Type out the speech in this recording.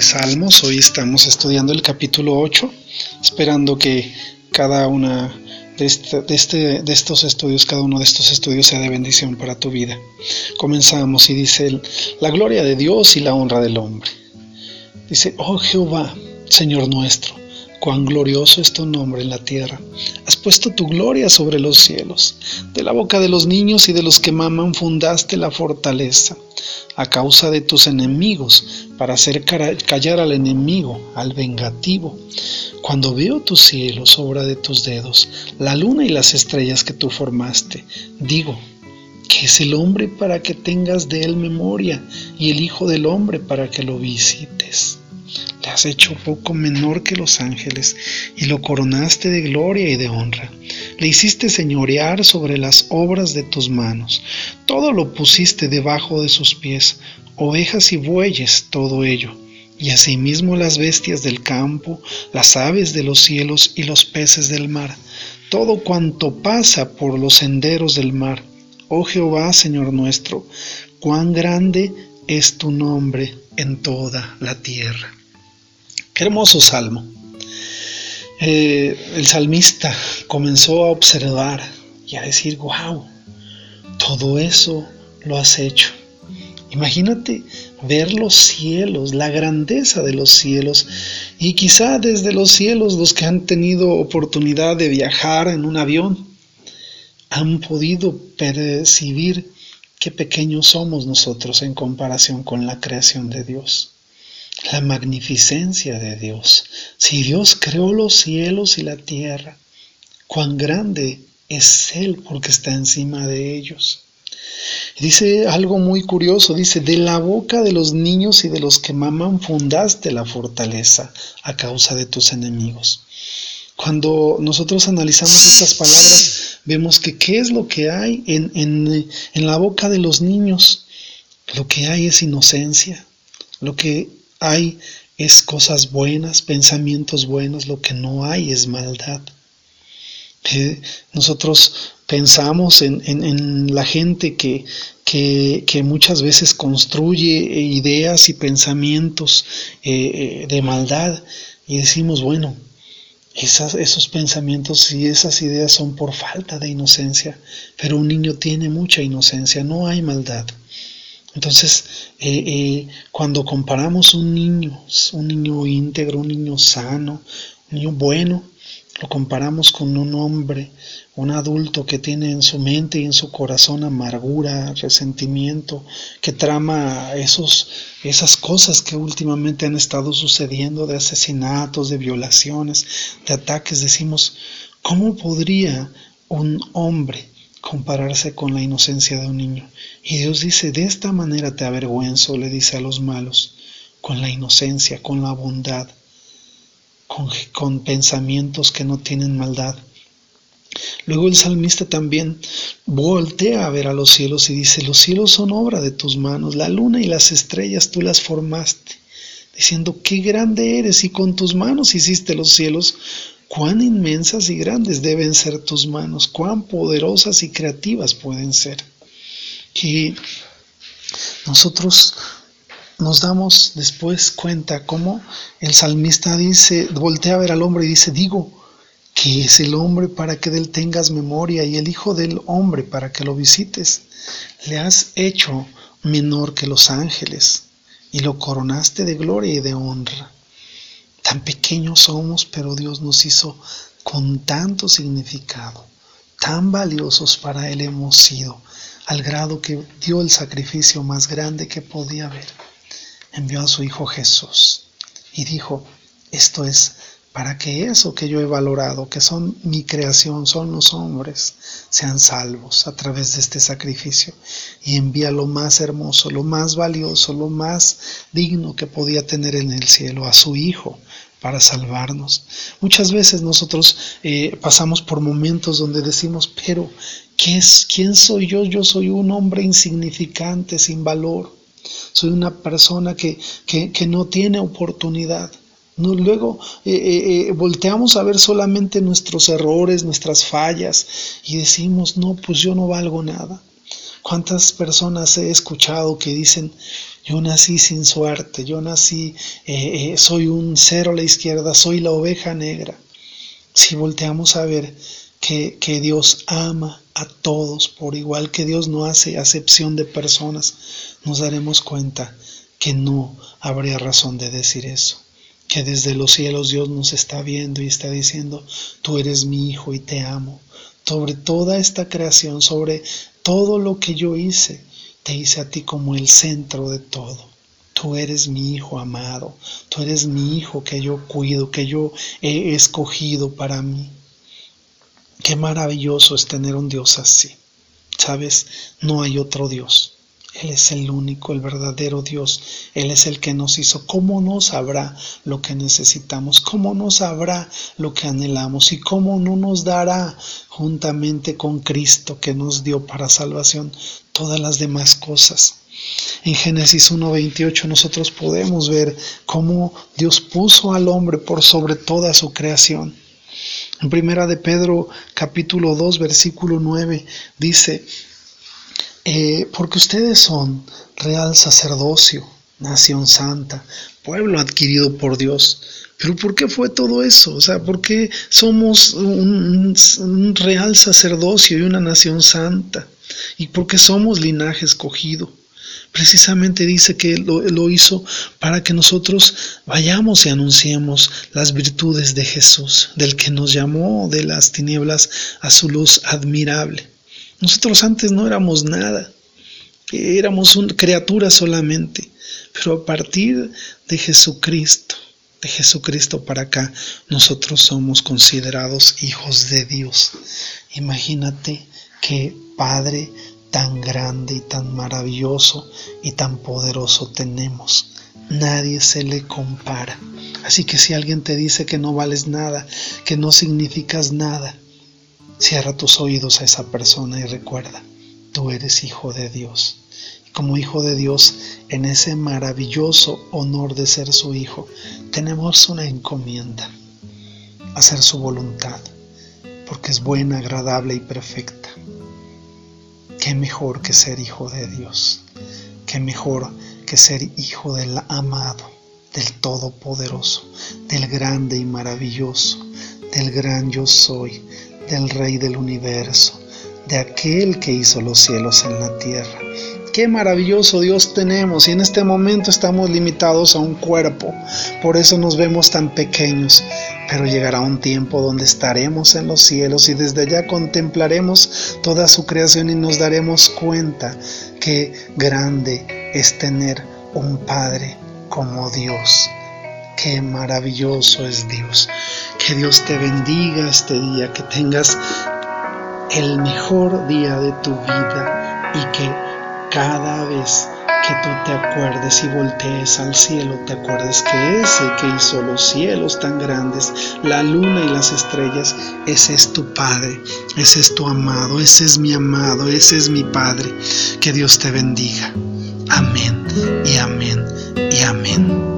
de Salmos. Hoy estamos estudiando el capítulo 8, esperando que cada una de, este, este, de, estos estudios, cada uno de estos estudios sea de bendición para tu vida. Comenzamos y dice la gloria de Dios y la honra del hombre. Dice, oh Jehová, Señor nuestro, cuán glorioso es tu nombre en la tierra. Has puesto tu gloria sobre los cielos. De la boca de los niños y de los que maman fundaste la fortaleza a causa de tus enemigos, para hacer callar al enemigo, al vengativo. Cuando veo tus cielos, obra de tus dedos, la luna y las estrellas que tú formaste, digo, que es el hombre para que tengas de él memoria y el Hijo del hombre para que lo visites. Le has hecho poco menor que los ángeles y lo coronaste de gloria y de honra. Le hiciste señorear sobre las obras de tus manos. Todo lo pusiste debajo de sus pies, ovejas y bueyes, todo ello. Y asimismo las bestias del campo, las aves de los cielos y los peces del mar, todo cuanto pasa por los senderos del mar. Oh Jehová, Señor nuestro, cuán grande es tu nombre en toda la tierra. Qué hermoso salmo. Eh, el salmista comenzó a observar y a decir, wow, todo eso lo has hecho. Imagínate ver los cielos, la grandeza de los cielos y quizá desde los cielos los que han tenido oportunidad de viajar en un avión han podido percibir qué pequeños somos nosotros en comparación con la creación de Dios la magnificencia de Dios. Si Dios creó los cielos y la tierra, cuán grande es Él porque está encima de ellos. Dice algo muy curioso, dice, de la boca de los niños y de los que maman fundaste la fortaleza a causa de tus enemigos. Cuando nosotros analizamos estas palabras, vemos que qué es lo que hay en, en, en la boca de los niños. Lo que hay es inocencia. Lo que hay es cosas buenas, pensamientos buenos, lo que no hay es maldad. Eh, nosotros pensamos en, la gente que, que, muchas veces construye ideas y pensamientos eh, eh, de maldad y decimos, bueno, esas, esos pensamientos y esas ideas son por falta de inocencia, pero un niño tiene mucha inocencia, no hay maldad. Entonces, eh, eh, cuando comparamos un niño, un niño íntegro, un niño sano, un niño bueno, lo comparamos con un hombre, un adulto que tiene en su mente y en su corazón amargura, resentimiento, que trama esos, esas cosas que últimamente han estado sucediendo de asesinatos, de violaciones, de ataques, decimos, ¿cómo podría un hombre compararse con la inocencia de un niño. Y Dios dice, de esta manera te avergüenzo, le dice a los malos, con la inocencia, con la bondad, con, con pensamientos que no tienen maldad. Luego el salmista también voltea a ver a los cielos y dice, los cielos son obra de tus manos, la luna y las estrellas tú las formaste, diciendo, qué grande eres y con tus manos hiciste los cielos, cuán inmensas y grandes deben ser tus manos, cuán poderosas y creativas pueden ser. Y nosotros nos damos después cuenta cómo el salmista dice, voltea a ver al hombre y dice, digo, que es el hombre para que de él tengas memoria y el hijo del hombre para que lo visites. Le has hecho menor que los ángeles y lo coronaste de gloria y de honra. Tan pequeños somos, pero Dios nos hizo con tanto significado. Tan valiosos para Él hemos sido, al grado que dio el sacrificio más grande que podía haber. Envió a su Hijo Jesús y dijo, esto es para que eso que yo he valorado, que son mi creación, son los hombres, sean salvos a través de este sacrificio. Y envía lo más hermoso, lo más valioso, lo más digno que podía tener en el cielo, a su Hijo, para salvarnos. Muchas veces nosotros eh, pasamos por momentos donde decimos, pero ¿qué es, ¿quién soy yo? Yo soy un hombre insignificante, sin valor. Soy una persona que, que, no tiene oportunidad. Luego eh, eh, volteamos a ver solamente nuestros errores, nuestras fallas y decimos, no, pues yo no valgo nada. ¿Cuántas personas he escuchado que dicen, yo nací sin suerte, yo nací, eh, eh, soy un cero a la izquierda, soy la oveja negra? Si volteamos a ver que, que Dios ama a todos por igual, que Dios no hace acepción de personas, nos daremos cuenta que no habría razón de decir eso que desde los cielos Dios nos está viendo y está diciendo, tú eres mi hijo y te amo. Sobre toda esta creación, sobre todo lo que yo hice, te hice a ti como el centro de todo. Tú eres mi hijo amado, tú eres mi hijo que yo cuido, que yo he escogido para mí. Qué maravilloso es tener un Dios así. Sabes, no hay otro Dios. Él es el único, el verdadero Dios. Él es el que nos hizo. ¿Cómo no sabrá lo que necesitamos? ¿Cómo no sabrá lo que anhelamos? ¿Y cómo no nos dará juntamente con Cristo que nos dio para salvación todas las demás cosas? En Génesis 1.28 nosotros podemos ver cómo Dios puso al hombre por sobre toda su creación. En primera de Pedro capítulo 2 versículo 9 dice, eh, porque ustedes son real sacerdocio, nación santa, pueblo adquirido por Dios. Pero ¿por qué fue todo eso? O sea, ¿por qué somos un, real sacerdocio y una nación santa? ¿Y por qué somos linaje escogido? Precisamente dice que lo, lo, hizo para que nosotros vayamos y anunciemos las virtudes de Jesús, del que nos llamó de las tinieblas a su luz admirable. Nosotros antes no éramos nada, éramos una criatura solamente, pero a partir de Jesucristo, de Jesucristo para acá, nosotros somos considerados hijos de Dios. Imagínate qué Padre tan grande y tan maravilloso y tan poderoso tenemos. Nadie se le compara. Así que si alguien te dice que no vales nada, que no significas nada, Cierra tus oídos a esa persona y recuerda, tú eres hijo de Dios. Y como hijo de Dios, en ese maravilloso honor de ser su hijo, tenemos una encomienda, hacer su voluntad, porque es buena, agradable y perfecta. Qué mejor que ser hijo de Dios, qué mejor que ser hijo del amado, del Todopoderoso, del grande y maravilloso, del gran yo soy, del Rey del universo, de aquel que hizo los cielos en la tierra. Qué maravilloso Dios tenemos y en este momento estamos limitados a un cuerpo, por eso nos vemos tan pequeños, pero llegará un tiempo donde estaremos en los cielos y desde allá contemplaremos toda su creación y nos daremos cuenta que grande es tener un Padre como Dios. Qué maravilloso es Dios. Que Dios te bendiga este día, que tengas el mejor día de tu vida y que cada vez que tú te acuerdes y voltees al cielo, te acuerdes que ese que hizo los cielos tan grandes, la luna y las estrellas, ese es tu Padre, ese es tu amado, ese es mi amado, ese es mi Padre. Que Dios te bendiga. Amén y amén y amén.